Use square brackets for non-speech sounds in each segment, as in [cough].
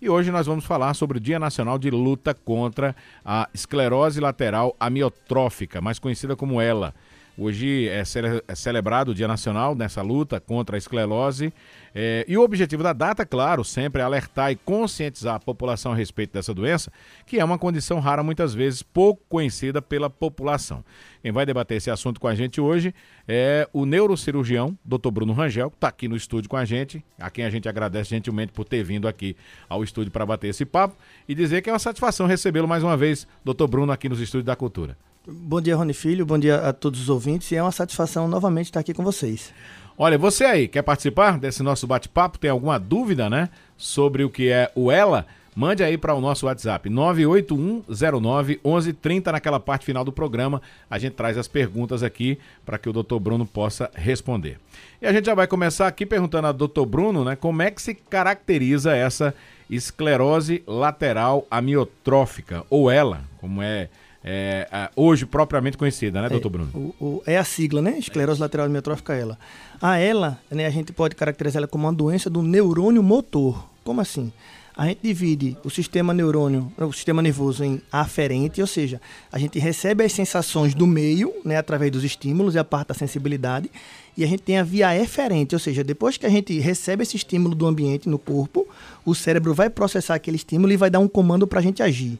E hoje nós vamos falar sobre o Dia Nacional de Luta contra a Esclerose Lateral Amiotrófica, mais conhecida como ELA. Hoje é, cele é celebrado o Dia Nacional nessa luta contra a esclerose. É, e o objetivo da data, claro, sempre é alertar e conscientizar a população a respeito dessa doença, que é uma condição rara, muitas vezes pouco conhecida pela população. Quem vai debater esse assunto com a gente hoje é o neurocirurgião, Dr. Bruno Rangel, que está aqui no estúdio com a gente, a quem a gente agradece gentilmente por ter vindo aqui ao estúdio para bater esse papo e dizer que é uma satisfação recebê-lo mais uma vez, Dr. Bruno, aqui nos estúdios da Cultura. Bom dia, Rony Filho. Bom dia a todos os ouvintes. E é uma satisfação novamente estar aqui com vocês. Olha, você aí, quer participar desse nosso bate-papo? Tem alguma dúvida, né? Sobre o que é o ELA? Mande aí para o nosso WhatsApp, 981091130, naquela parte final do programa. A gente traz as perguntas aqui para que o doutor Bruno possa responder. E a gente já vai começar aqui perguntando ao doutor Bruno, né? Como é que se caracteriza essa esclerose lateral amiotrófica, ou ELA, como é é, hoje propriamente conhecida, né, doutor é, Bruno? O, o, é a sigla, né? Esclerose lateral amiotrófica, ela. A ela, né, a gente pode caracterizar ela como uma doença do neurônio motor. Como assim? A gente divide o sistema neurônio, o sistema nervoso em aferente, ou seja, a gente recebe as sensações do meio, né, através dos estímulos e a parte da sensibilidade, e a gente tem a via eferente, ou seja, depois que a gente recebe esse estímulo do ambiente no corpo, o cérebro vai processar aquele estímulo e vai dar um comando para a gente agir.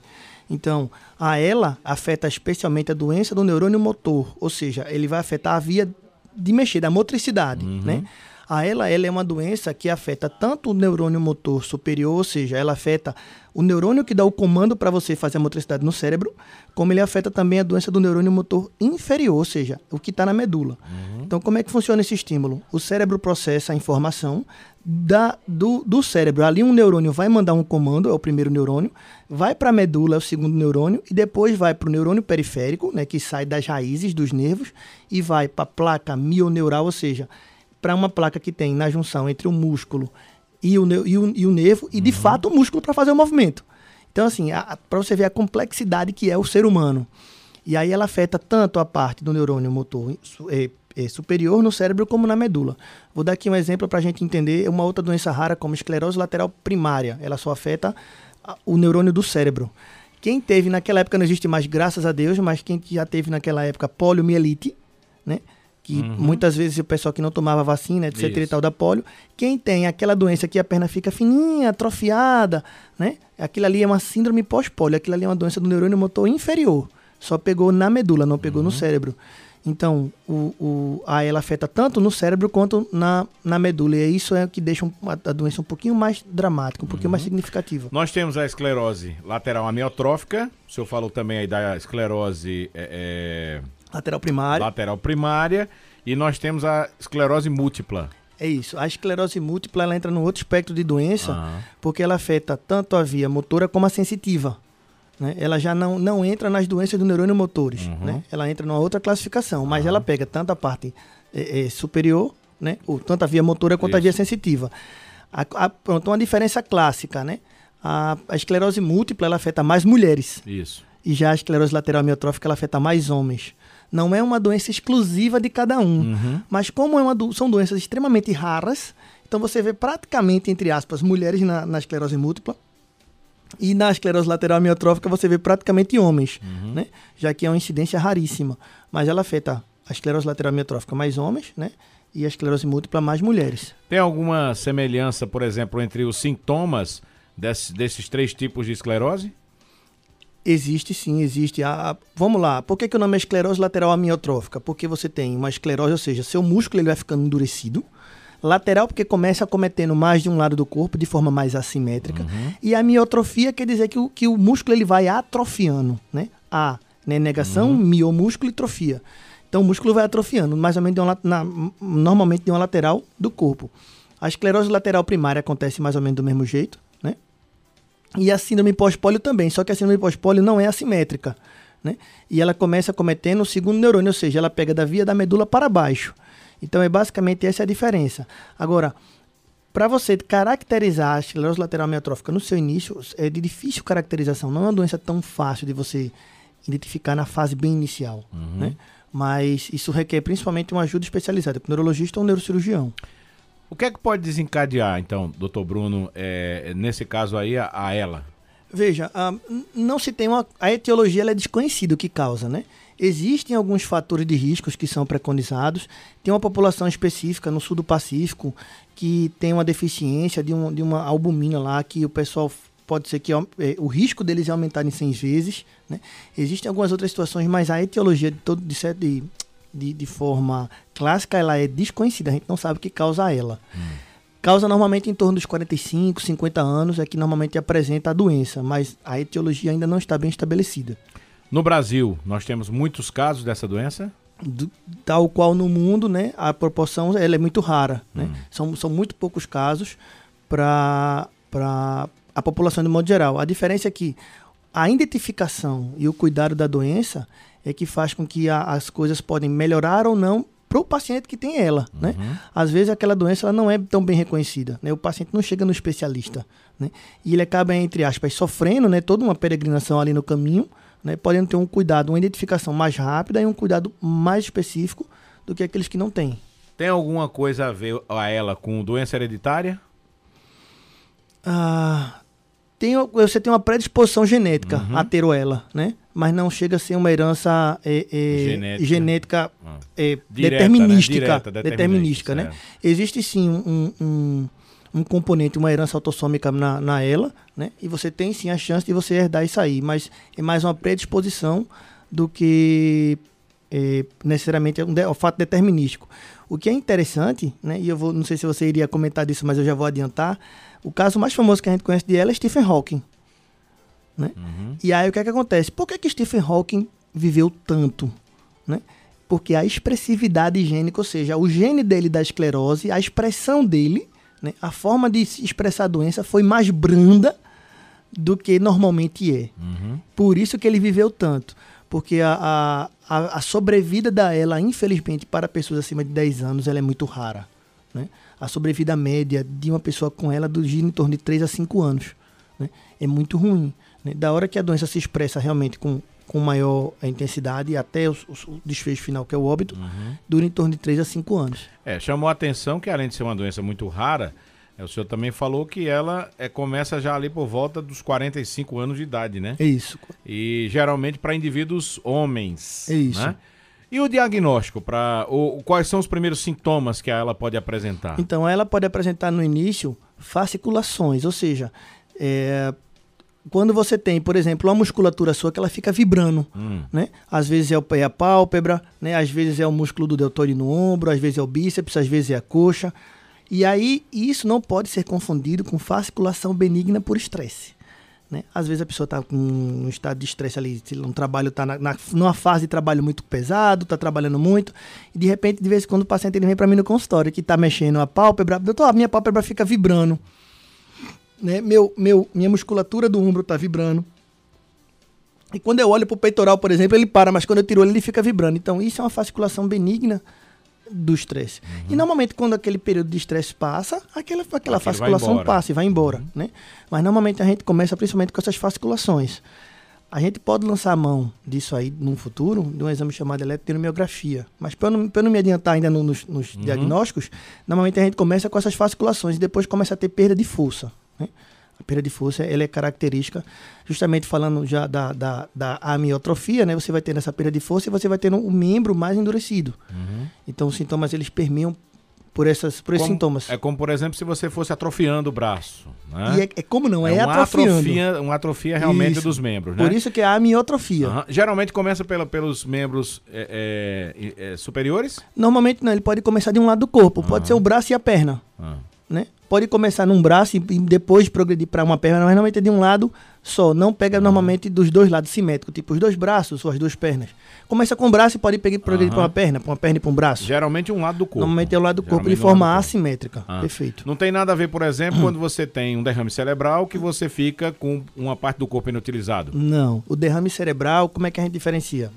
Então, a ela afeta especialmente a doença do neurônio motor, ou seja, ele vai afetar a via de mexer, da motricidade, uhum. né? A ela, ela é uma doença que afeta tanto o neurônio motor superior, ou seja, ela afeta o neurônio que dá o comando para você fazer a motricidade no cérebro, como ele afeta também a doença do neurônio motor inferior, ou seja, o que está na medula. Uhum. Então, como é que funciona esse estímulo? O cérebro processa a informação da, do, do cérebro. Ali um neurônio vai mandar um comando, é o primeiro neurônio, vai para a medula, é o segundo neurônio, e depois vai para o neurônio periférico, né, que sai das raízes dos nervos, e vai para a placa mioneural, ou seja, para uma placa que tem na junção entre o músculo e o, e o, e o nervo, e de uhum. fato o músculo para fazer o movimento. Então, assim, para você ver a complexidade que é o ser humano. E aí ela afeta tanto a parte do neurônio motor é, superior no cérebro como na medula. Vou dar aqui um exemplo para a gente entender uma outra doença rara como esclerose lateral primária. Ela só afeta o neurônio do cérebro. Quem teve naquela época não existe mais, graças a Deus, mas quem já teve naquela época poliomielite, né? que uhum. muitas vezes o pessoal que não tomava vacina, etc Isso. e tal da polio, quem tem aquela doença que a perna fica fininha, atrofiada, né? Aquilo ali é uma síndrome pós-polio, aquilo ali é uma doença do neurônio motor inferior. Só pegou na medula, não pegou uhum. no cérebro. Então, o, o, a ela afeta tanto no cérebro quanto na, na medula. E isso é o que deixa a doença um pouquinho mais dramática, um pouquinho uhum. mais significativa. Nós temos a esclerose lateral amiotrófica. O senhor falou também aí da esclerose é, é Lateral primária. Lateral primária. E nós temos a esclerose múltipla. É isso. A esclerose múltipla ela entra no outro espectro de doença, uhum. porque ela afeta tanto a via motora como a sensitiva. Né? Ela já não, não entra nas doenças do neurônio motores. Uhum. Né? Ela entra numa outra classificação, mas uhum. ela pega tanto a parte é, é, superior, né? ou tanto a via motora quanto isso. a via sensitiva. A, a, pronto, uma diferença clássica, né? A, a esclerose múltipla ela afeta mais mulheres. Isso. E já a esclerose lateral amiotrófica ela afeta mais homens. Não é uma doença exclusiva de cada um. Uhum. Mas como é uma do, são doenças extremamente raras, então você vê praticamente, entre aspas, mulheres na, na esclerose múltipla. E na esclerose lateral amiotrófica você vê praticamente homens, uhum. né? Já que é uma incidência raríssima. Mas ela afeta a esclerose lateral amiotrófica mais homens, né? E a esclerose múltipla mais mulheres. Tem alguma semelhança, por exemplo, entre os sintomas desse, desses três tipos de esclerose? Existe sim, existe. A, a, vamos lá, por que, que o nome é esclerose lateral amiotrófica? Porque você tem uma esclerose, ou seja, seu músculo ele vai ficando endurecido. Lateral, porque começa acometendo mais de um lado do corpo de forma mais assimétrica. Uhum. E a miotrofia quer dizer que o, que o músculo ele vai atrofiando. Né? A, né? negação, uhum. miomúsculo e trofia. Então o músculo vai atrofiando, mais ou menos de uma, na, normalmente de uma lateral do corpo. A esclerose lateral primária acontece mais ou menos do mesmo jeito. E a síndrome pós-pólio também, só que a síndrome pós-pólio não é assimétrica. Né? E ela começa cometendo o segundo neurônio, ou seja, ela pega da via da medula para baixo. Então é basicamente essa a diferença. Agora, para você caracterizar a esclerose lateral amiotrófica no seu início, é de difícil caracterização. Não é uma doença tão fácil de você identificar na fase bem inicial. Uhum. Né? Mas isso requer principalmente uma ajuda especializada, com um neurologista ou neurocirurgião. O que é que pode desencadear, então, doutor Bruno, é, nesse caso aí, a, a ela? Veja, a, não se tem uma. A etiologia é desconhecida o que causa, né? Existem alguns fatores de riscos que são preconizados. Tem uma população específica no sul do Pacífico que tem uma deficiência de, um, de uma albumina lá que o pessoal pode ser que é, o risco deles é aumentar em 100 vezes. Né? Existem algumas outras situações, mas a etiologia de, todo, de, de, de, forma clássica ela é desconhecida. A gente não sabe o que causa ela. Hum. Causa normalmente em torno dos 45, 50 anos é que normalmente apresenta a doença, mas a etiologia ainda não está bem estabelecida. No Brasil, nós temos muitos casos dessa doença? Do, tal qual no mundo, né, a proporção ela é muito rara. Né? Hum. São, são muito poucos casos para a população de modo geral. A diferença é que a identificação e o cuidado da doença é que faz com que a, as coisas podem melhorar ou não para o paciente que tem ela, uhum. né? Às vezes aquela doença ela não é tão bem reconhecida, né? O paciente não chega no especialista, né? E ele acaba entre aspas sofrendo, né? Toda uma peregrinação ali no caminho, né? Podendo ter um cuidado, uma identificação mais rápida e um cuidado mais específico do que aqueles que não têm. Tem alguma coisa a ver a ela com doença hereditária? Ah, tem, você tem uma predisposição genética uhum. a ter ela, né? Mas não chega a ser uma herança é, é, genética, genética ah. é, Direta, determinística, né? Direta, determinística, né? Existe sim um, um, um, componente, uma herança autossômica na, na ela, né? E você tem sim a chance de você herdar isso aí, mas é mais uma predisposição do que é, necessariamente um, de, um fato determinístico. O que é interessante, né? E eu vou, não sei se você iria comentar disso, mas eu já vou adiantar o caso mais famoso que a gente conhece de ela é Stephen Hawking. Né? Uhum. E aí o que é que acontece? Por que, que Stephen Hawking viveu tanto? Né? Porque a expressividade gênica, ou seja, o gene dele da esclerose, a expressão dele, né, a forma de expressar a doença foi mais branda do que normalmente é. Uhum. Por isso que ele viveu tanto. Porque a, a, a sobrevida da ela, infelizmente, para pessoas acima de 10 anos, ela é muito rara. Né? A sobrevida média de uma pessoa com ela do gira em torno de 3 a 5 anos. Né? É muito ruim. Né? Da hora que a doença se expressa realmente com, com maior intensidade até o, o, desfecho final, que é o óbito, uhum. dura em torno de 3 a 5 anos. É, chamou a atenção que além de ser uma doença muito rara, é, o senhor também falou que ela é, começa já ali por volta dos 45 anos de idade, né? É isso. E geralmente para indivíduos homens. É isso. Né? E o diagnóstico, para quais são os primeiros sintomas que ela pode apresentar? Então, ela pode apresentar no início fasciculações, ou seja, é, quando você tem, por exemplo, uma musculatura sua que ela fica vibrando, hum. né? Às vezes é, o, é a pálpebra, né? Às vezes é o músculo do deltóide no ombro, às vezes é o bíceps, às vezes é a coxa. E aí, isso não pode ser confundido com fasciculação benigna por estresse. Né? Às vezes a pessoa está com um estado de estresse ali, um trabalho está na, na, numa fase de trabalho muito pesado, está trabalhando muito, e de repente, de vez em quando, o paciente ele vem para mim no consultório que está mexendo a pálpebra, doutor, a minha pálpebra fica vibrando, né? meu, meu, minha musculatura do ombro está vibrando. E quando eu olho para o peitoral, por exemplo, ele para, mas quando eu tiro ele, ele fica vibrando. Então, isso é uma fasciculação benigna do estresse. Uhum. E normalmente quando aquele período de estresse passa, aquela, aquela fasciculação passa e vai embora, uhum. né? Mas normalmente a gente começa principalmente com essas fasciculações. A gente pode lançar a mão disso aí no futuro, de um exame chamado eletromiografia. Mas para não, não me adiantar ainda no, nos, nos uhum. diagnósticos, normalmente a gente começa com essas fasciculações e depois começa a ter perda de força. Né? A perda de força ela é característica, justamente falando já da, da, da amiotrofia, né? Você vai ter essa perda de força e você vai ter um membro mais endurecido. Uhum. Então os sintomas eles permeiam por, essas, por esses como, sintomas. É como, por exemplo, se você fosse atrofiando o braço. Né? E é, é como não, é, é uma atrofiando. Atrofia, uma atrofia realmente isso. dos membros, né? Por isso que é a amiotrofia. Uhum. Geralmente começa pela, pelos membros é, é, é, superiores? Normalmente não, ele pode começar de um lado do corpo. Pode ser o braço e a perna. Né? Pode começar num braço e, depois progredir para uma perna, mas normalmente é de um lado só. Não pega normalmente dos dois lados simétricos, tipo os dois braços ou as duas pernas. Começa com o braço e pode pegar, progredir uhum. para uma perna, para uma perna e para um braço. Geralmente um lado do corpo. Normalmente é o lado do corpo de forma assimétrica. Ah. Perfeito. Não tem nada a ver, por exemplo, [clears throat] quando você tem um derrame cerebral que você fica com uma parte do corpo inutilizado. Não. O derrame cerebral, como é que a gente diferencia?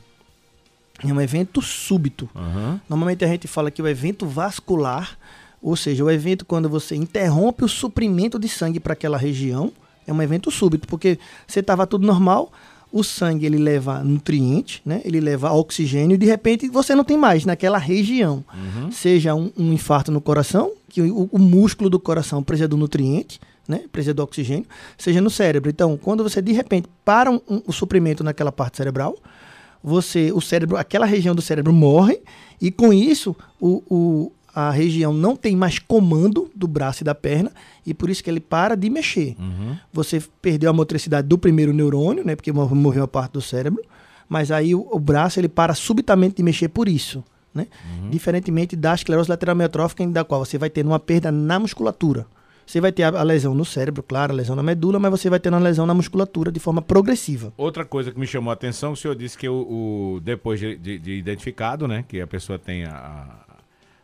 É um evento súbito. Uhum. Normalmente a gente fala que o evento vascular ou seja, o evento quando você interrompe o suprimento de sangue para aquela região, é um evento súbito, porque você estava tudo normal, o sangue ele leva nutrientes, né? ele leva oxigênio e de repente você não tem mais naquela região. Uhum. Seja um, um, infarto no coração, que o, o músculo do coração precisa do nutriente, né? Precisa do oxigênio, seja no cérebro. Então, quando você de repente para um, um, o suprimento naquela parte cerebral, você, o cérebro, aquela região do cérebro morre e com isso o, o, a região não tem mais comando do braço e da perna e por isso que ele para de mexer. Uhum. Você perdeu a motricidade do primeiro neurônio, né? Porque morreu a parte do cérebro, mas aí o, o braço ele para subitamente de mexer por isso. Né? Uhum. Diferentemente da esclerose lateral amiotrófica, da qual você vai ter uma perda na musculatura. Você vai ter a, lesão no cérebro, claro, a lesão na medula, mas você vai ter uma lesão na musculatura de forma progressiva. Outra coisa que me chamou a atenção, o senhor disse que o, o depois de, de, de, identificado, né, que a pessoa tem a,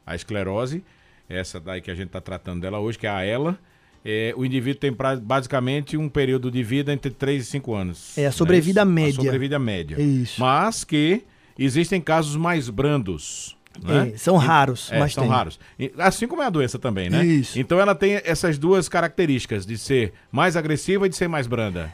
a esclerose, essa daí que a gente está tratando dela hoje, que é a ELA, é, o indivíduo tem pra, basicamente um período de vida entre 3 e 5 anos. É a sobrevida né? média. A sobrevida média. Isso. Mas que existem casos mais brandos. Né? É, são raros, é, mas são tem. raros. Assim como é a doença também, né? Isso. Então ela tem essas duas características de ser mais agressiva e de ser mais branda.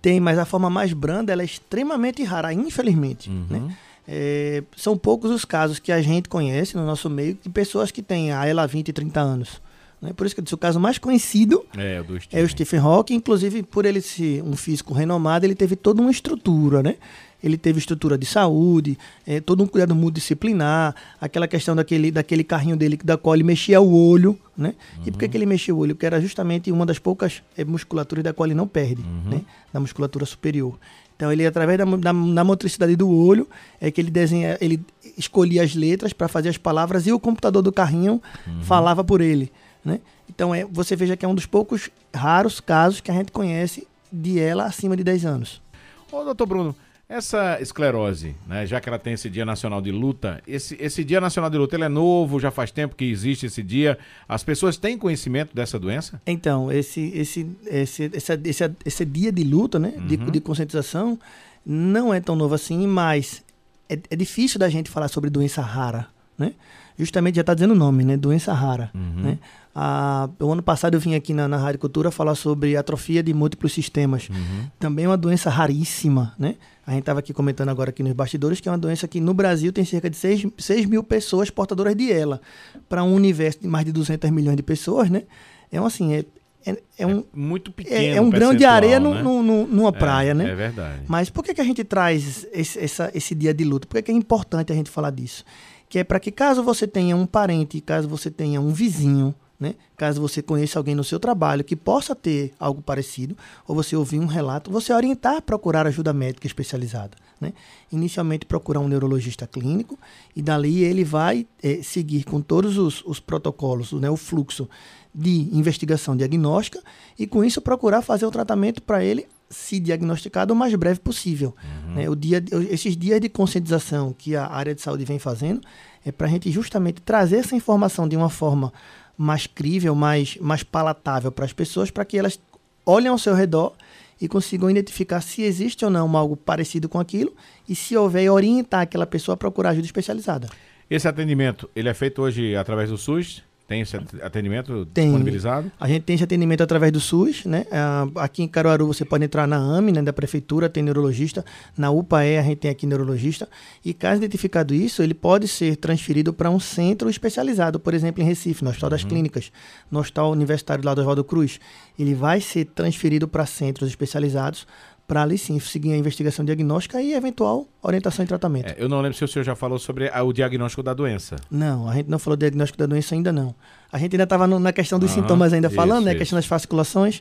Tem, mas a forma mais branda ela é extremamente rara, infelizmente. Uhum. Né? É, são poucos os casos que a gente conhece no nosso meio de pessoas que têm a ela 20 e 30 anos. Né? Por isso que eu disse, o caso mais conhecido é o, é o Stephen Hawking. Inclusive, por ele ser um físico renomado, ele teve toda uma estrutura, né? ele teve estrutura de saúde, é, todo um cuidado multidisciplinar, aquela questão daquele, daquele carrinho dele da qual ele mexia o olho, né? Uhum. E por que, que ele mexia o olho? Porque era justamente uma das poucas é, musculaturas da qual ele não perde, uhum. né? Da musculatura superior. Então ele, através da, da, da, motricidade do olho, é que ele desenha, ele escolhia as letras para fazer as palavras e o computador do carrinho uhum. falava por ele, né? Então é, você veja que é um dos poucos raros casos que a gente conhece de ela acima de 10 anos. Ô, doutor Bruno, essa esclerose, né, já que ela tem esse Dia Nacional de Luta, esse, esse Dia Nacional de Luta ele é novo, já faz tempo que existe esse dia. As pessoas têm conhecimento dessa doença? Então, esse, esse, esse, esse, esse, esse dia de luta, né, uhum. de, de conscientização, não é tão novo assim, mas é, é difícil da gente falar sobre doença rara, né? Justamente já está dizendo o nome, né? Doença rara, uhum. né? Ah, o ano passado eu vim aqui na, na Rádio Cultura falar sobre atrofia de múltiplos sistemas. Uhum. Também é uma doença raríssima, né? A gente estava aqui comentando agora aqui nos bastidores que é uma doença que no Brasil tem cerca de 6, 6 mil pessoas portadoras de ela. Para um universo de mais de 200 milhões de pessoas, né? É um, assim, é, é, é um... É muito pequeno É, é um grão de areia né? no, no, numa é, praia, né? É verdade. Mas por que, que a gente traz esse, essa, esse dia de luta? Por que, que é importante a gente falar disso? Que é para que caso você tenha um parente, caso você tenha um vizinho, né? Caso você conheça alguém no seu trabalho que possa ter algo parecido, ou você ouvir um relato, você orientar a procurar ajuda médica especializada. Né? Inicialmente procurar um neurologista clínico e dali ele vai é, seguir com todos os, os protocolos, né, o fluxo de investigação diagnóstica e com isso procurar fazer o tratamento para ele se diagnosticado o mais breve possível. Uhum. Né? O dia, esses dias de conscientização que a área de saúde vem fazendo é para a gente justamente trazer essa informação de uma forma mais crível, mais, mais palatável para as pessoas, para que elas olhem ao seu redor e consigam identificar se existe ou não algo parecido com aquilo e se houver orientar aquela pessoa a procurar ajuda especializada. Esse atendimento, ele é feito hoje através do SUS? Tem esse atendimento tem. disponibilizado? A gente tem esse atendimento através do SUS, né? Uh, aqui em Caruaru você pode entrar na AME, né, da prefeitura, tem neurologista. Na UPAE a gente tem aqui neurologista. E caso identificado isso, ele pode ser transferido para um centro especializado, por exemplo, em Recife, no Hospital das uhum. Clínicas, no Hospital Universitário lá do Oswaldo Cruz. Ele vai ser transferido para centros especializados para ali sim seguir a investigação diagnóstica e eventual orientação e tratamento. É, eu não lembro se o senhor já falou sobre a, o diagnóstico da doença. Não, a gente não falou diagnóstico da doença ainda não. A gente ainda estava na questão dos uhum, sintomas ainda falando, isso, né? A questão das fasciculações.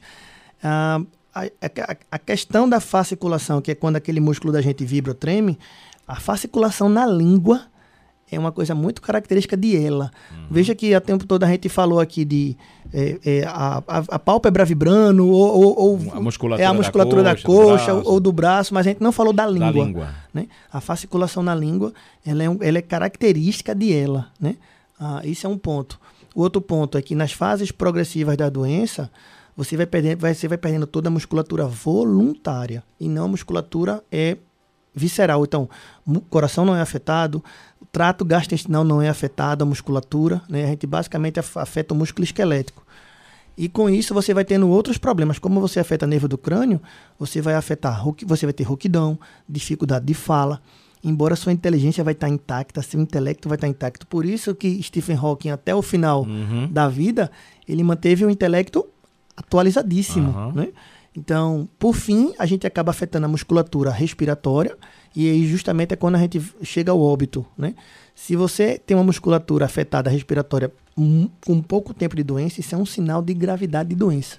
Ah, a, a, a, questão da fasciculação, que é quando aquele músculo da gente vibra ou treme, a fasciculação na língua é uma coisa muito característica de ela. Uhum. Veja que a tempo todo a gente falou aqui de é, é, a, a, a, pálpebra vibrando, ou, ou, ou a musculatura, é a musculatura da coxa, da coxa do ou, do braço, mas a gente não falou da língua. Da língua. Né? A fasciculação na língua ela é, um, ela é característica de ela. Né? Ah, isso é um ponto. O outro ponto é que nas fases progressivas da doença, você vai perdendo, você vai perdendo toda a musculatura voluntária e não a musculatura é visceral. Então, o coração não é afetado, trato gastrointestinal não é afetado, a musculatura, né? A gente basicamente afeta o músculo esquelético. E com isso você vai tendo outros problemas. Como você afeta nervo do crânio, você vai afetar, você vai ter rouquidão, dificuldade de fala. embora sua inteligência vai estar intacta, seu intelecto vai estar intacto. Por isso que Stephen Hawking, até o final Uhum. da vida, ele manteve o intelecto atualizadíssimo, Aham. né? Então, por fim, a gente acaba afetando a musculatura respiratória e aí justamente é quando a gente chega ao óbito, né? Se você tem uma musculatura afetada respiratória com pouco tempo de doença, isso é um sinal de gravidade de doença,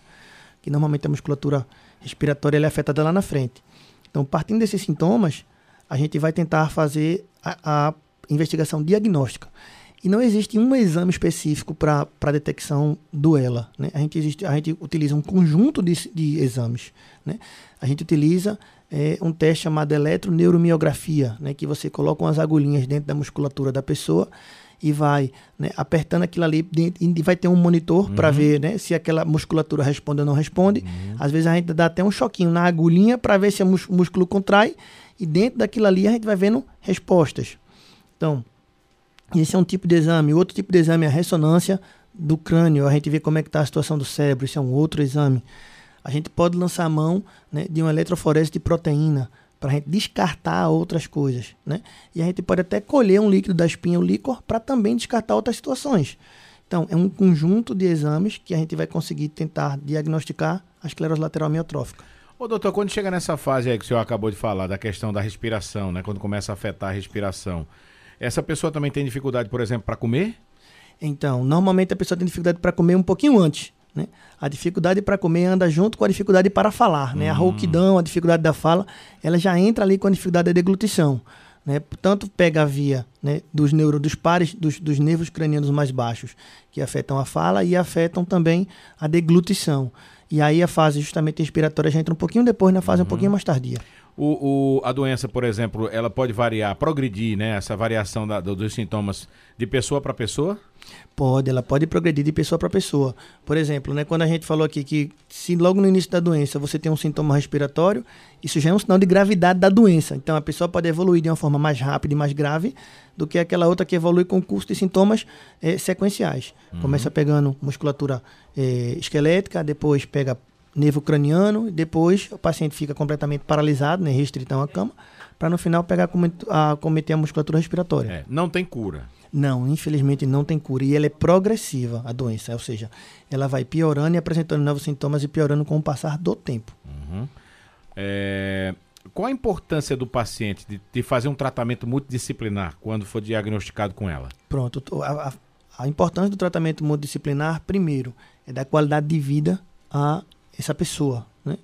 que normalmente a musculatura respiratória é afetada lá na frente. Então, partindo desses sintomas, a gente vai tentar fazer a, a investigação diagnóstica. E não existe um exame específico para a detecção do ELA. Né? A, gente existe, a gente utiliza um conjunto de, de exames. Né? A gente utiliza é, um teste chamado eletroneuromiografia, né? que você coloca umas agulhinhas dentro da musculatura da pessoa e vai né, apertando aquilo ali e vai ter um monitor para ver né, se aquela musculatura responde ou não responde. Às vezes a gente dá até um choquinho na agulhinha para ver se o músculo contrai e dentro daquilo ali a gente vai vendo respostas. Então, esse é um tipo de exame. Outro tipo de exame é a ressonância do crânio. A gente vê como é que está a situação do cérebro. Isso é um outro exame. A gente pode lançar a mão né, de uma eletroforese de proteína para a gente descartar outras coisas. Né? E a gente pode até colher um líquido da espinha, o líquor, para também descartar outras situações. Então, é um conjunto de exames que a gente vai conseguir tentar diagnosticar a esclerose lateral amiotrófica. Ô, doutor, quando chega nessa fase aí que o senhor acabou de falar, da questão da respiração, né? Quando começa a afetar a respiração, essa pessoa também tem dificuldade, por exemplo, para comer? Então, normalmente a pessoa tem dificuldade para comer um pouquinho antes. Né? A dificuldade para comer anda junto com a dificuldade para falar. Né? A rouquidão, a dificuldade da fala, ela já entra ali com a dificuldade da deglutição. Né? Tanto pega a via né, dos neuro, dos pares, dos, dos nervos cranianos mais baixos, que afetam a fala e afetam também a deglutição. E aí a fase justamente respiratória já entra um pouquinho depois, na fase um pouquinho mais tardia. O, o- a doença, por exemplo, ela pode variar, progredir, né? Essa variação da- do- dos sintomas de pessoa para pessoa? Pode, ela pode progredir de pessoa para pessoa. Por exemplo, né, quando a gente falou aqui que se logo no início da doença você tem um sintoma respiratório, isso já é um sinal de gravidade da doença. Então a pessoa pode evoluir de uma forma mais rápida e mais grave do que aquela outra que evolui com curso de sintomas eh, sequenciais. Começa pegando musculatura eh, esquelética, depois pega nervo craniano, e depois o paciente fica completamente paralisado, né, restritão à cama, para no final pegar a cometer a musculatura respiratória. É, não tem cura. Não, infelizmente não tem cura. E ela é progressiva, a doença. Ou seja, ela vai piorando e apresentando novos sintomas e piorando com o passar do tempo. É, qual a importância do paciente de, de fazer um tratamento multidisciplinar quando for diagnosticado com ela? Pronto. to- A, a- a importância do tratamento multidisciplinar, primeiro, é dar qualidade de vida a essa pessoa. Né?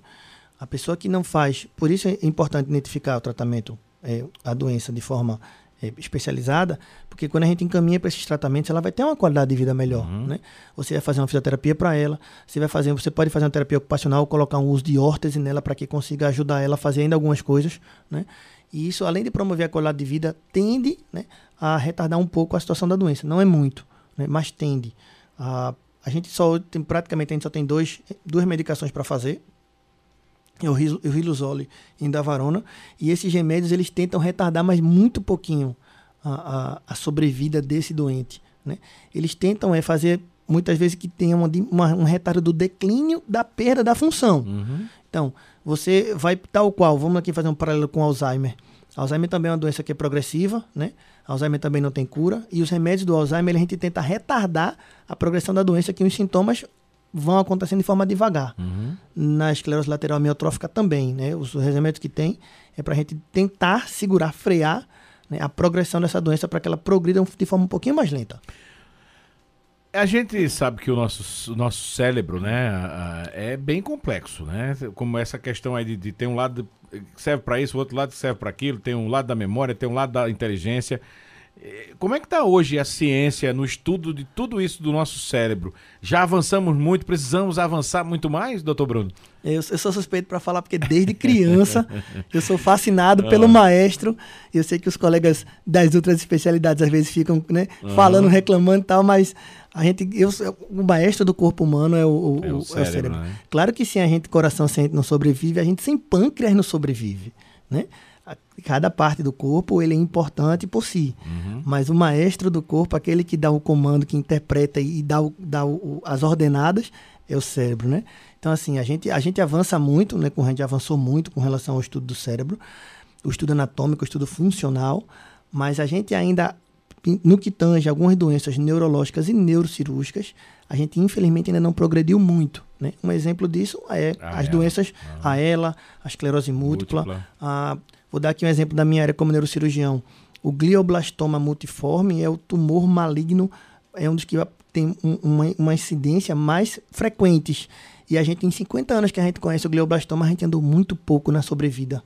A pessoa que não faz. Por isso é importante identificar o tratamento, é, a doença de forma é, especializada, porque quando a gente encaminha para esses tratamentos, ela vai ter uma qualidade de vida melhor. Né? Você vai fazer uma fisioterapia para ela, você vai fazer, você pode fazer uma terapia ocupacional, colocar um uso de órtese nela para que consiga ajudar ela a fazer ainda algumas coisas, né? E isso, além de promover a qualidade de vida, tende né, a retardar um pouco a situação da doença. Não é muito, né, mas tende. A, a gente só tem, praticamente, a gente só tem dois, duas medicações para fazer, é o riluzole e indavarona, e esses remédios eles tentam retardar, mas muito pouquinho a, a, a sobrevida desse doente. Né? Eles tentam é fazer muitas vezes que tenha uma, uma- um retardo do declínio da perda da função. Então, você vai tal qual, vamos aqui fazer um paralelo com Alzheimer. Alzheimer também é uma doença que é progressiva, né? Alzheimer também não tem cura. E os remédios do Alzheimer, a gente tenta retardar a progressão da doença, que os sintomas vão acontecendo de forma devagar. Na esclerose lateral amiotrófica também, né? Os remédios que tem é para a gente tentar segurar, frear né, a progressão dessa doença para que ela progrida de forma um pouquinho mais lenta. A gente sabe que o nosso, o nosso cérebro, né, é bem complexo, né? Como essa questão aí de, de ter um lado serve para isso, o outro lado serve para aquilo, tem um lado da memória, tem um lado da inteligência. Eh, Como é que está hoje a ciência no estudo de tudo isso do nosso cérebro? Já avançamos muito, precisamos avançar muito mais, doutor Bruno? Eu, eu sou suspeito para falar porque desde criança [laughs] eu sou fascinado pelo maestro. Eu sei que os colegas das outras especialidades às vezes ficam né, falando, reclamando e tal, mas a gente, eu, o maestro do corpo humano é o, o- É o é cérebro, cérebro. né? Claro que sem a gente, coração, sem a gente não sobrevive, a gente sem pâncreas não sobrevive, né? A- Cada parte do corpo ele é importante por si, mas o maestro do corpo, aquele que dá o comando, que interpreta e dá, o- dá o- as ordenadas, é o cérebro, né? Então assim a gente a gente avança muito, né? com- A gente avançou muito com relação ao estudo do cérebro. o estudo anatômico, o estudo funcional, mas a gente ainda, no que tange algumas doenças neurológicas e neurocirúrgicas, a gente infelizmente ainda não progrediu muito. Né? Um exemplo disso é ah, as é. doenças, ah. a ELA, a esclerose múltipla. múltipla. A, vou dar aqui um exemplo da minha área como neurocirurgião. O glioblastoma multiforme é o tumor maligno, é um dos que tem um, uma, uma incidência mais frequentes. E a gente, em 50 anos que a gente conhece o glioblastoma, a gente andou muito pouco na sobrevida.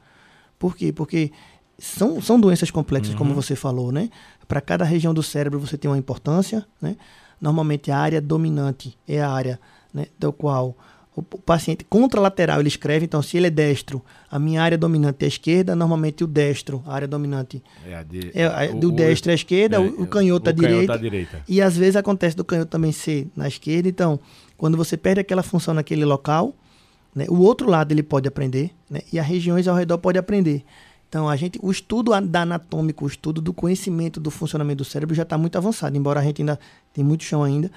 Por quê? Porque são, são doenças complexas, uhum. como você falou, né? Para cada região do cérebro você tem uma importância, né? Normalmente a área dominante é a área né, do qual o paciente contralateral ele escreve, então se ele é destro, a minha área dominante é a esquerda, normalmente o destro, a área dominante é, a de, é a, do o, destro é a esquerda, é, o, o canhoto, à, direita, direita. E às vezes acontece do canhoto também ser na esquerda, então quando você perde aquela função naquele local, né, o outro lado ele pode aprender, né, e as regiões ao redor pode aprender. Então, a gente, o estudo da anatômico, o estudo do conhecimento do funcionamento do cérebro já está muito avançado, embora a gente ainda tem muito chão ainda.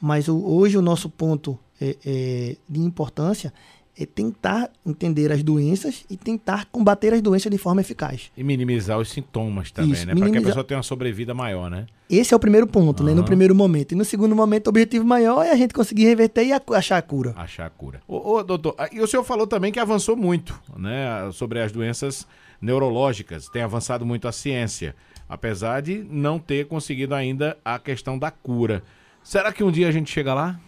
Mas o, hoje o nosso ponto é, é, de importância é tentar entender as doenças e tentar combater as doenças de forma eficaz. E minimizar os sintomas também, Isso, né? Para que a pessoa tenha uma sobrevida maior, né? Esse é o primeiro ponto, uhum. né? No primeiro momento. E no segundo momento, o objetivo maior é a gente conseguir reverter e achar a cura. Achar a cura. Ô, ô, doutor, e o senhor falou também que avançou muito, né? Sobre as doenças neurológicas. Tem avançado muito a ciência, apesar de não ter conseguido ainda a questão da cura. Será que um dia a gente chega lá?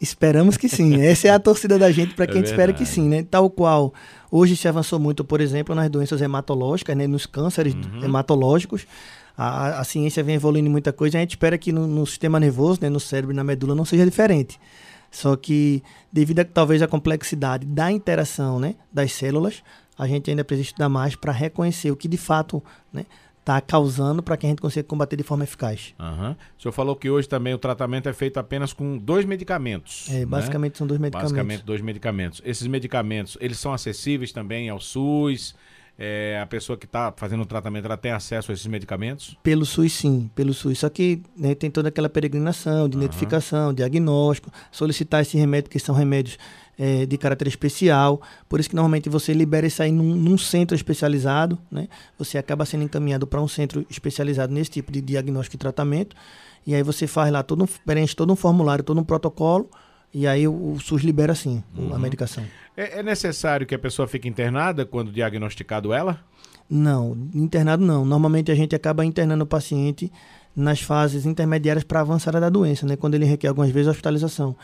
Esperamos que sim. Essa é a torcida da gente para é a gente espera que sim, né? Tal qual hoje se avançou muito, por exemplo, nas doenças hematológicas, né? nos cânceres uhum. hematológicos. A, a, ciência vem evoluindo muita coisa. A gente espera que no, no, sistema nervoso, né? no cérebro e na medula não seja diferente. Só que devido a talvez a complexidade da interação, né? das células, a gente ainda precisa estudar mais para reconhecer o que de fato né, está causando para que a gente consiga combater de forma eficaz. Uhum. O senhor falou que hoje também o tratamento é feito apenas com dois medicamentos. É, né? basicamente são dois medicamentos. Basicamente dois medicamentos. Esses medicamentos, eles são acessíveis também ao SUS? É, a pessoa que está fazendo o tratamento, ela tem acesso a esses medicamentos? Pelo SUS, sim, pelo SUS. Só que né, tem toda aquela peregrinação de uhum. identificação, diagnóstico, solicitar esse remédio, que são remédios é, de caráter especial. Por isso que normalmente você libera isso aí num, num centro especializado, né? Você acaba sendo encaminhado para um centro especializado nesse tipo de diagnóstico e tratamento. E aí você faz lá todo um, preenche todo um formulário, todo um protocolo. E aí o, o SUS libera sim uhum. a medicação. É, é necessário que a pessoa fique internada quando diagnosticado ela? Não, internado não. Normalmente a gente acaba internando o paciente nas fases intermediárias para avançada da doença, né? Quando ele requer algumas vezes hospitalização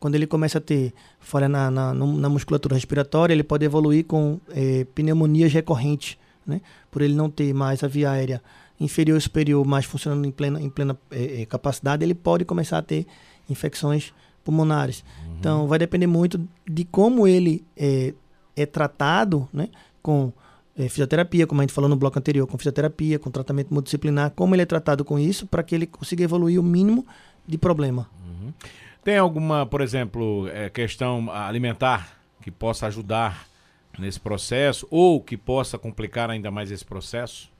quando ele começa a ter falha na, na, na musculatura respiratória, ele pode evoluir com é, pneumonias recorrentes, né? Por ele não ter mais a via aérea inferior e superior mais funcionando em plena, em plena é, capacidade, ele pode começar a ter infecções pulmonares. Uhum. Então, vai depender muito de como ele é, é tratado, né? Com é, fisioterapia, como a gente falou no bloco anterior, com fisioterapia, com tratamento multidisciplinar, como ele é tratado com isso, para que ele consiga evoluir o mínimo de problema. Uhum. Tem alguma, por exemplo, é, questão alimentar que possa ajudar nesse processo ou que possa complicar ainda mais esse processo?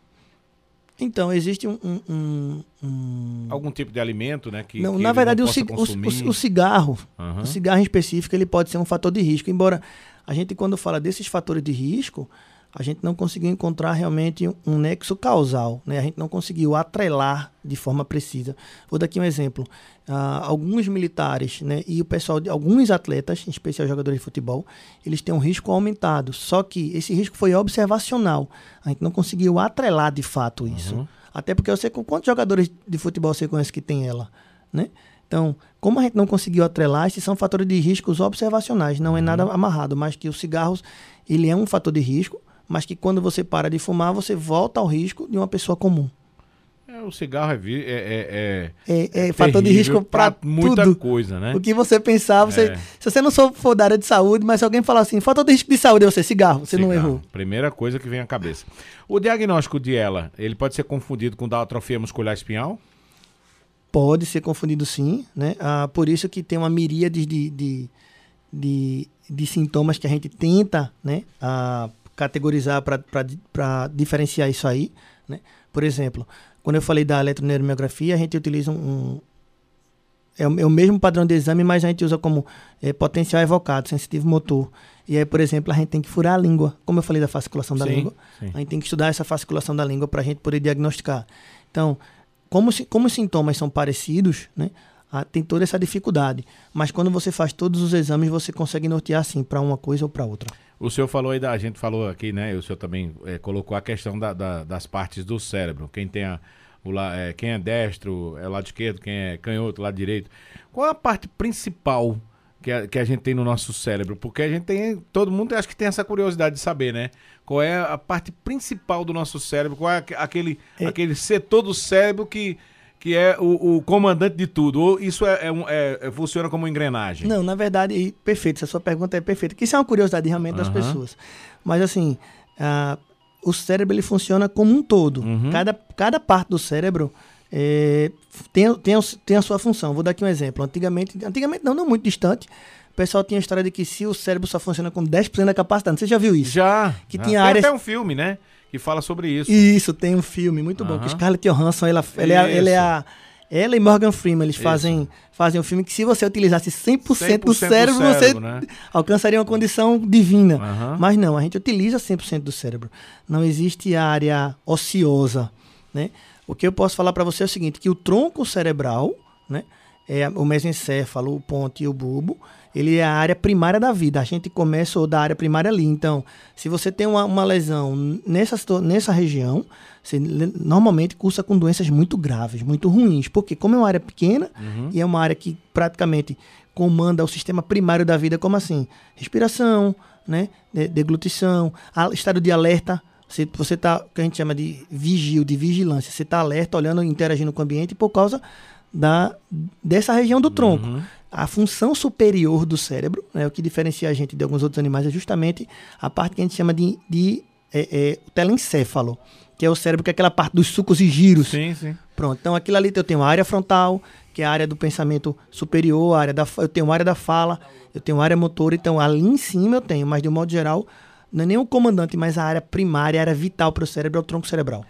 Então, existe um, um, um... Algum tipo de alimento, né? Que, não, que na verdade, não o, o, o, cigarro, uhum. o cigarro em específico, ele pode ser um fator de risco. Embora a gente, quando fala desses fatores de risco, a gente não conseguiu encontrar realmente um nexo causal, né? A gente não conseguiu atrelar de forma precisa. Vou dar aqui um exemplo. Uh, alguns militares, né, e o pessoal de alguns atletas, em especial jogadores de futebol, eles têm um risco aumentado. Só que esse risco foi observacional. A gente não conseguiu atrelar de fato isso. Uhum. Até porque eu sei com quantos jogadores de futebol você conhece que tem ela, né? Então, como a gente não conseguiu atrelar, esses são fatores de riscos observacionais, não é nada uhum. amarrado, mas que os cigarros, ele é um fator de risco, mas que quando você para de fumar, você volta ao risco de uma pessoa comum. É, o cigarro é, é, é, é, é fator de risco para muita coisa, né? O que você pensar, você, é. se você não for da área de saúde, mas se alguém falar assim, fator de risco de saúde, é você, cigarro, você cigarro, não errou. Primeira coisa que vem à cabeça. O diagnóstico de ela, ele pode ser confundido com da atrofia muscular espinhal? Pode ser confundido sim, né? Ah, por isso que tem uma miríade de, de, de, de sintomas que a gente tenta, né? Ah, categorizar para diferenciar isso aí. Né? Por exemplo, quando eu falei da eletroneuromiografia, a gente utiliza um, é o, é o mesmo padrão de exame, mas a gente usa como é, potencial evocado, sensitivo motor. E aí, por exemplo, a gente tem que furar a língua. Como eu falei da fasciculação da sim, língua, sim. a gente tem que estudar essa fasciculação da língua para a gente poder diagnosticar. Então, como, como os sintomas são parecidos, né? Ah, tem toda essa dificuldade. Mas quando você faz todos os exames, você consegue nortear assim para uma coisa ou para outra. O senhor falou aí da. A gente falou aqui, né? O senhor também é, colocou a questão da, da, das partes do cérebro. Quem tem a, o, é, quem é destro é lado esquerdo, quem é canhoto, lado direito. Qual é a parte principal que a, que a gente tem no nosso cérebro? Porque a gente tem. Todo mundo acho que tem essa curiosidade de saber, né? Qual é a parte principal do nosso cérebro? Qual é aquele, é. aquele setor do cérebro que que é o, o, comandante de tudo? Ou isso é, é, é, é, funciona como engrenagem? Não, na verdade, perfeito, essa sua pergunta é perfeita, que isso é uma curiosidade realmente das pessoas. Mas assim, uh, o cérebro ele funciona como um todo. Uhum. Cada, cada parte do cérebro é, tem, tem, tem a sua função. Vou dar aqui um exemplo. Antigamente, antigamente não, não muito distante, pessoal tinha a história de que se o cérebro só funciona com 10% da capacidade. Você já viu isso? Já. Que já. tinha tem áreas... até um filme, né? Que fala sobre isso. Isso, tem um filme muito bom. Que Scarlett Johansson, ela, ela, é, ela é a... Ela e Morgan Freeman, eles fazem, fazem um filme que se você utilizasse 100%, 100 do cérebro, do cérebro você né? alcançaria uma condição divina. Uhum. Mas não, a gente utiliza 100% do cérebro. Não existe área ociosa, né? O que eu posso falar para você é o seguinte, que o tronco cerebral, né, é o mesencéfalo, o ponte e o bulbo, ele é a área primária da vida. A gente começa da área primária ali. Então, se você tem uma, uma lesão nessa, nessa região, você normalmente cursa com doenças muito graves, muito ruins. Porque como é uma área pequena uhum. e é uma área que praticamente comanda o sistema primário da vida, como assim? Respiração, né? deglutição, estado de alerta. Você, você tá, que a gente chama de vigil, de vigilância. Você está alerta, olhando, interagindo com o ambiente por causa da, dessa região do tronco. Uhum. A função superior do cérebro, né, o que diferencia a gente de alguns outros animais, é justamente a parte que a gente chama de, de é, é, telencéfalo, que é o cérebro, que é aquela parte dos sucos e giros. Sim, sim. Pronto, então aquilo ali eu tenho a área frontal, que é a área do pensamento superior, a área da, eu tenho a área da fala, eu tenho a área motora, então ali em cima eu tenho, mas de um modo geral, não é nem o comandante, mas a área primária, a área vital para o cérebro é o tronco cerebral.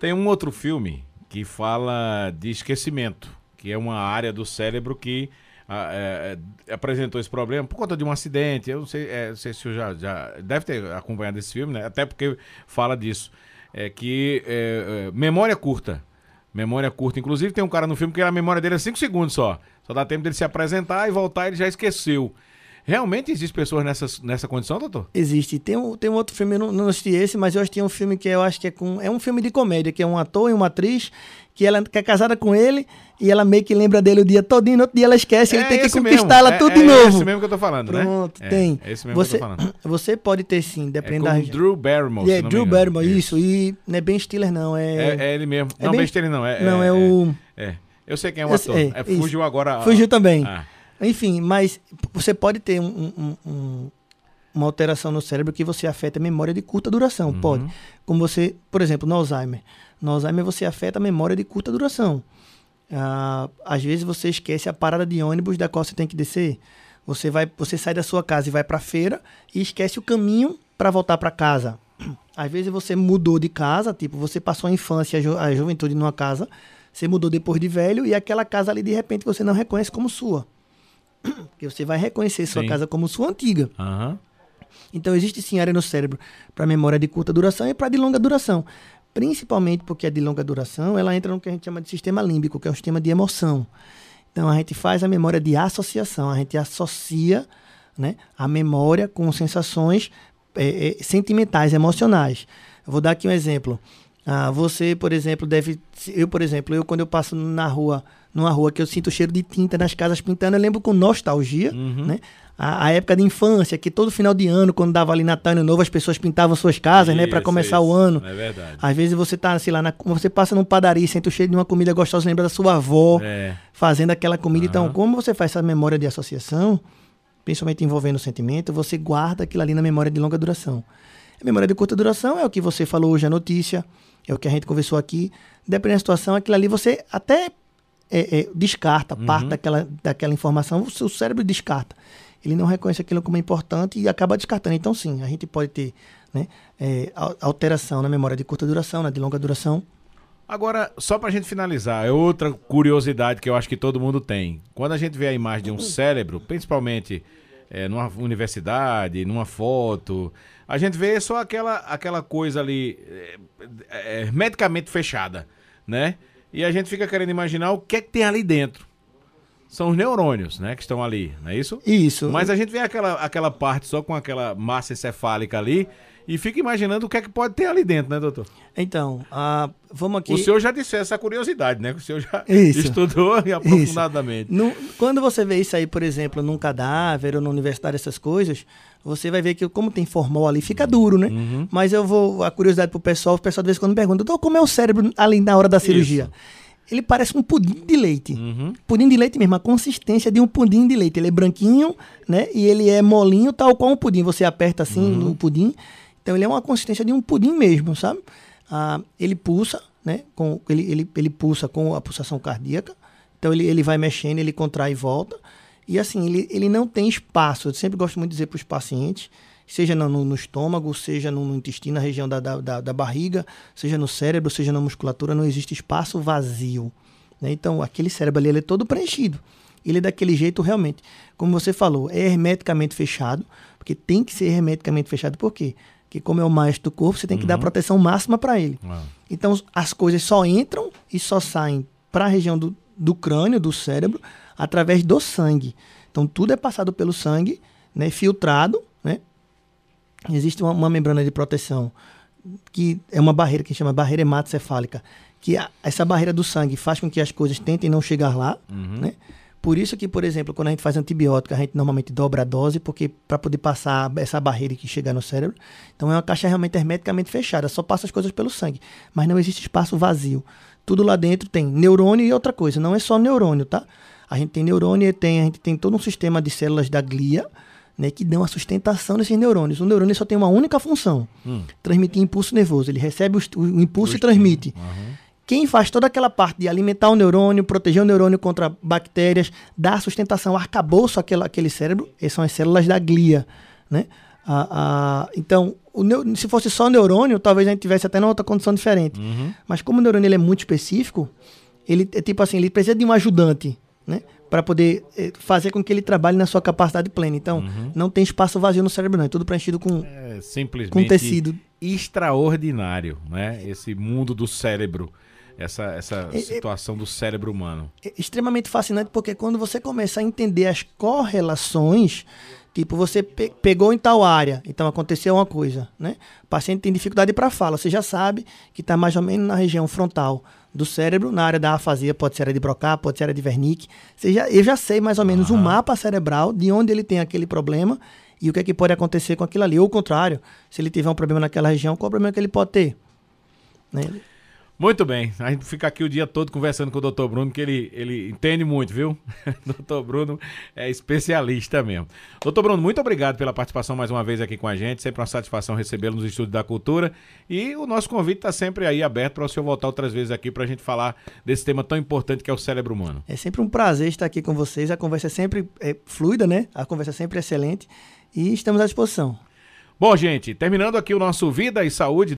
Tem um outro filme que fala de esquecimento, que é uma área do cérebro que ah, é, é, apresentou esse problema por conta de um acidente. Eu não sei, é, não sei se o já, já deve ter acompanhado esse filme, né? Até porque fala disso. É que é, é, memória curta. Memória curta. Inclusive tem um cara no filme que a memória dele é 5 segundos só. Só dá tempo dele se apresentar e voltar, ele já esqueceu. Realmente existe pessoas nessa, nessa condição, doutor? Existe. Tem um, tem um outro filme, eu não, não assisti esse, mas eu tem um filme que eu acho que é com. É um filme de comédia, que é um ator e uma atriz que ela que é casada com ele e ela meio que lembra dele o dia todinho, no outro dia ela esquece, é ele tem que conquistar ela é, tudo é, de novo. É esse mesmo que eu tô falando, Pronto, né? Pronto, é, tem. É esse mesmo você, que eu tô falando. [clears throat] Você pode ter sim, dependendo é com da Drew Barrymore, É, Drew Barrymore, isso. E não é Ben Stiller não, é... É, é ele mesmo. não, Ben, ben Stiller não, é... Não, é, o... É, eu sei quem é o ator. É, fugiu agora... Fugiu também. Ah. Enfim, mas você pode ter um, um, um uma alteração no cérebro que você afeta a memória de curta duração, uhum. pode. Como você, por exemplo, no Alzheimer. No Alzheimer você afeta a memória de curta duração. Ah, às vezes você esquece a parada de ônibus da qual você tem que descer. Você vai, você sai da sua casa e vai para a feira e esquece o caminho para voltar para casa. [clears throat] Às vezes você mudou de casa, tipo, você passou a infância, a, ju a juventude numa casa, você mudou depois de velho e aquela casa ali de repente você não reconhece como sua. [clears throat] Porque você vai reconhecer sua sim. casa como sua antiga. Uhum. Então existe sim área no cérebro para memória de curta duração e para de longa duração principalmente porque é de longa duração, ela entra no que a gente chama de sistema límbico, que é o sistema de emoção. Então a gente faz a memória de associação, a gente associa né, a memória com sensações é, é, sentimentais, emocionais. Eu vou dar aqui um exemplo. Ah, você, por exemplo, deve. Eu, por exemplo, eu quando eu passo na rua, numa rua que eu sinto o cheiro de tinta nas casas pintando, eu lembro com nostalgia, uhum. né? A, a, época de infância, que todo final de ano, quando dava ali Natal Ano Novo, as pessoas pintavam suas casas, isso, né, para começar isso. o ano. É verdade. Às vezes você tá, sei lá, na, você passa num padaria, sente o cheiro de uma comida gostosa, lembra da sua avó é. fazendo aquela comida. Uhum. Então, como você faz essa memória de associação, principalmente envolvendo o sentimento, você guarda aquilo ali na memória de longa duração. A memória de curta duração é o que você falou hoje, a notícia, é o que a gente conversou aqui. Dependendo da situação, aquilo ali você até é, é, descarta uhum. parte daquela, daquela informação, o seu cérebro descarta. Ele não reconhece aquilo como importante e acaba descartando. Então, sim, a gente pode ter né, é, alteração na memória de curta duração, na de longa duração. Agora, só pra gente finalizar, é outra curiosidade que eu acho que todo mundo tem. Quando a gente vê a imagem de um cérebro, principalmente é, numa universidade, numa foto, a gente vê só aquela, aquela coisa ali é, é, hermeticamente fechada, né? E a gente fica querendo imaginar o que é que tem ali dentro. São os neurônios, né, que estão ali, não é isso? Isso. Mas a gente vê aquela, aquela parte só com aquela massa encefálica ali e fica imaginando o que é que pode ter ali dentro, né, doutor? Então, ah, vamos aqui. O senhor já disse essa curiosidade, né? O senhor já Isso. estudou [laughs] aprofundadamente. No- quando você vê isso aí, por exemplo, num cadáver ou na universidade, essas coisas, você vai ver que como tem formol ali, fica duro, né? Uhum. Mas eu vou, a curiosidade pro pessoal, o pessoal de vez em quando me pergunta, doutor, como é o cérebro ali na hora da cirurgia? Ele parece um pudim de leite. Uhum. Pudim de leite mesmo, a consistência de um pudim de leite. Ele é branquinho, né? E ele é molinho, tal qual um pudim. Você aperta assim Uhum. no pudim. Então ele é uma consistência de um pudim mesmo, sabe? Ah, ele pulsa, né? Com, ele, ele, ele pulsa com a pulsação cardíaca. Então ele, ele vai mexendo, ele contrai e volta. E assim, ele, ele não tem espaço. Eu sempre gosto muito de dizer para os pacientes, seja no, no- estômago, seja no, no intestino, na região da, da, da, da barriga, seja no cérebro, seja na musculatura, não existe espaço vazio. né? Então, aquele cérebro ali ele é todo preenchido. Ele é daquele jeito realmente. Como você falou, é hermeticamente fechado, porque tem que ser hermeticamente fechado. Por quê? Porque como é o maestro do corpo, você tem que dar proteção máxima para ele. Ah. Então as coisas só entram e só saem para a região do, do crânio, do cérebro, através do sangue. Então tudo é passado pelo sangue, né, filtrado, né? Existe uma, uma membrana de proteção que é uma barreira que chama barreira hematocefálica, que a- essa barreira do sangue faz com que as coisas tentem não chegar lá, né? Por isso que, por exemplo, quando a gente faz antibiótico, a gente normalmente dobra a dose, porque para poder passar essa barreira que chegar no cérebro. Então é uma caixa realmente hermeticamente fechada, só passa as coisas pelo sangue, mas não existe espaço vazio. Tudo lá dentro tem neurônio e outra coisa, não é só neurônio, tá? A gente tem neurônio e tem, a gente tem todo um sistema de células da glia, né, que dão a sustentação desses neurônios. O neurônio só tem uma única função: transmitir impulso nervoso. Ele recebe o, o impulso e transmite. Quem faz toda aquela parte de alimentar o neurônio, proteger o neurônio contra bactérias, dar sustentação, arcabouço àquela, àquele cérebro, essas são as células da glia, né? Ah, ah, então, o se fosse só neurônio, talvez a gente tivesse até numa outra condição diferente. Mas como o neurônio ele é muito específico, ele é tipo assim, ele precisa de um ajudante, né? Para poder eh, fazer com que ele trabalhe na sua capacidade plena. Então, não tem espaço vazio no cérebro, não. É tudo preenchido com, É simplesmente com tecido. extraordinário, né? Esse mundo do cérebro, essa, essa É, é- situação do cérebro humano. é extremamente fascinante porque quando você começa a entender as correlações, tipo, você pe- pegou em tal área, então aconteceu uma coisa, né? O paciente tem dificuldade para fala, você já sabe que está mais ou menos na região frontal do cérebro, na área da afasia, pode ser área de Broca, pode ser área de Wernicke. Você já, eu já sei mais ou menos o mapa cerebral de onde ele tem aquele problema e o que é que pode acontecer com aquilo ali. Ou o contrário, se ele tiver um problema naquela região, qual o problema que ele pode ter? Né? Muito bem, a gente fica aqui o dia todo conversando com o Dr. Bruno, que ele, ele entende muito, viu? [laughs] Dr. Bruno é especialista mesmo. Dr. Bruno, muito obrigado pela participação mais uma vez aqui com a gente. Sempre uma satisfação recebê-lo nos Estúdios da Cultura. E o nosso convite está sempre aí aberto para o senhor voltar outras vezes aqui para a gente falar desse tema tão importante que é o cérebro humano. É sempre um prazer estar aqui com vocês. A conversa é sempre é, fluida, né? A conversa é sempre excelente. E estamos à disposição. Bom, gente, terminando aqui o nosso Vida e Saúde.